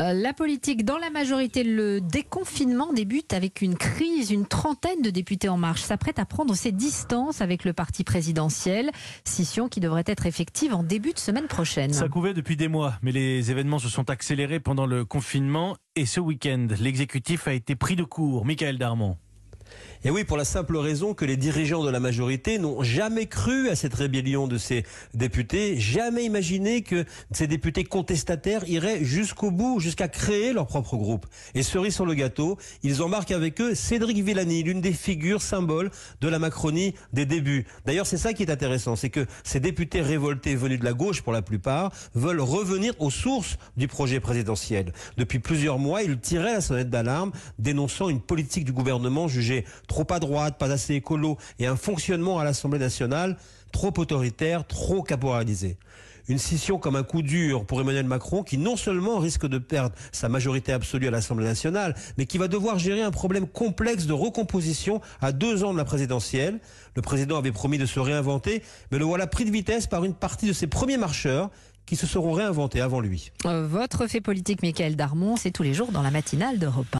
Euh, La politique dans la majorité, le déconfinement débute avec une crise. Une trentaine de députés en marche s'apprêtent à prendre ses distances avec le parti présidentiel. Scission qui devrait être effective en début de semaine prochaine. Ça couvait depuis des mois, mais les événements se sont accélérés pendant le confinement et ce week-end, l'exécutif a été pris de court. Michael Darmon. Et oui, pour la simple raison que les dirigeants de la majorité n'ont jamais cru à cette rébellion de ces députés, jamais imaginé que ces députés contestataires iraient jusqu'au bout, jusqu'à créer leur propre groupe. Et cerise sur le gâteau, ils embarquent avec eux Cédric Villani, l'une des figures symboles de la Macronie des débuts. D'ailleurs, c'est ça qui est intéressant, c'est que ces députés révoltés venus de la gauche pour la plupart veulent revenir aux sources du projet présidentiel. Depuis plusieurs mois, ils tiraient la sonnette d'alarme, dénonçant une politique du gouvernement jugée trop à droite, pas assez écolo, et un fonctionnement à l'Assemblée nationale trop autoritaire, trop caporalisé. Une scission comme un coup dur pour Emmanuel Macron qui non seulement risque de perdre sa majorité absolue à l'Assemblée nationale, mais qui va devoir gérer un problème complexe de recomposition à deux ans de la présidentielle. Le président avait promis de se réinventer, mais le voilà pris de vitesse par une partie de ses premiers marcheurs qui se seront réinventés avant lui. Euh, Votre fait politique, Michael Darmon, c'est tous les jours dans la matinale d'Europe 1.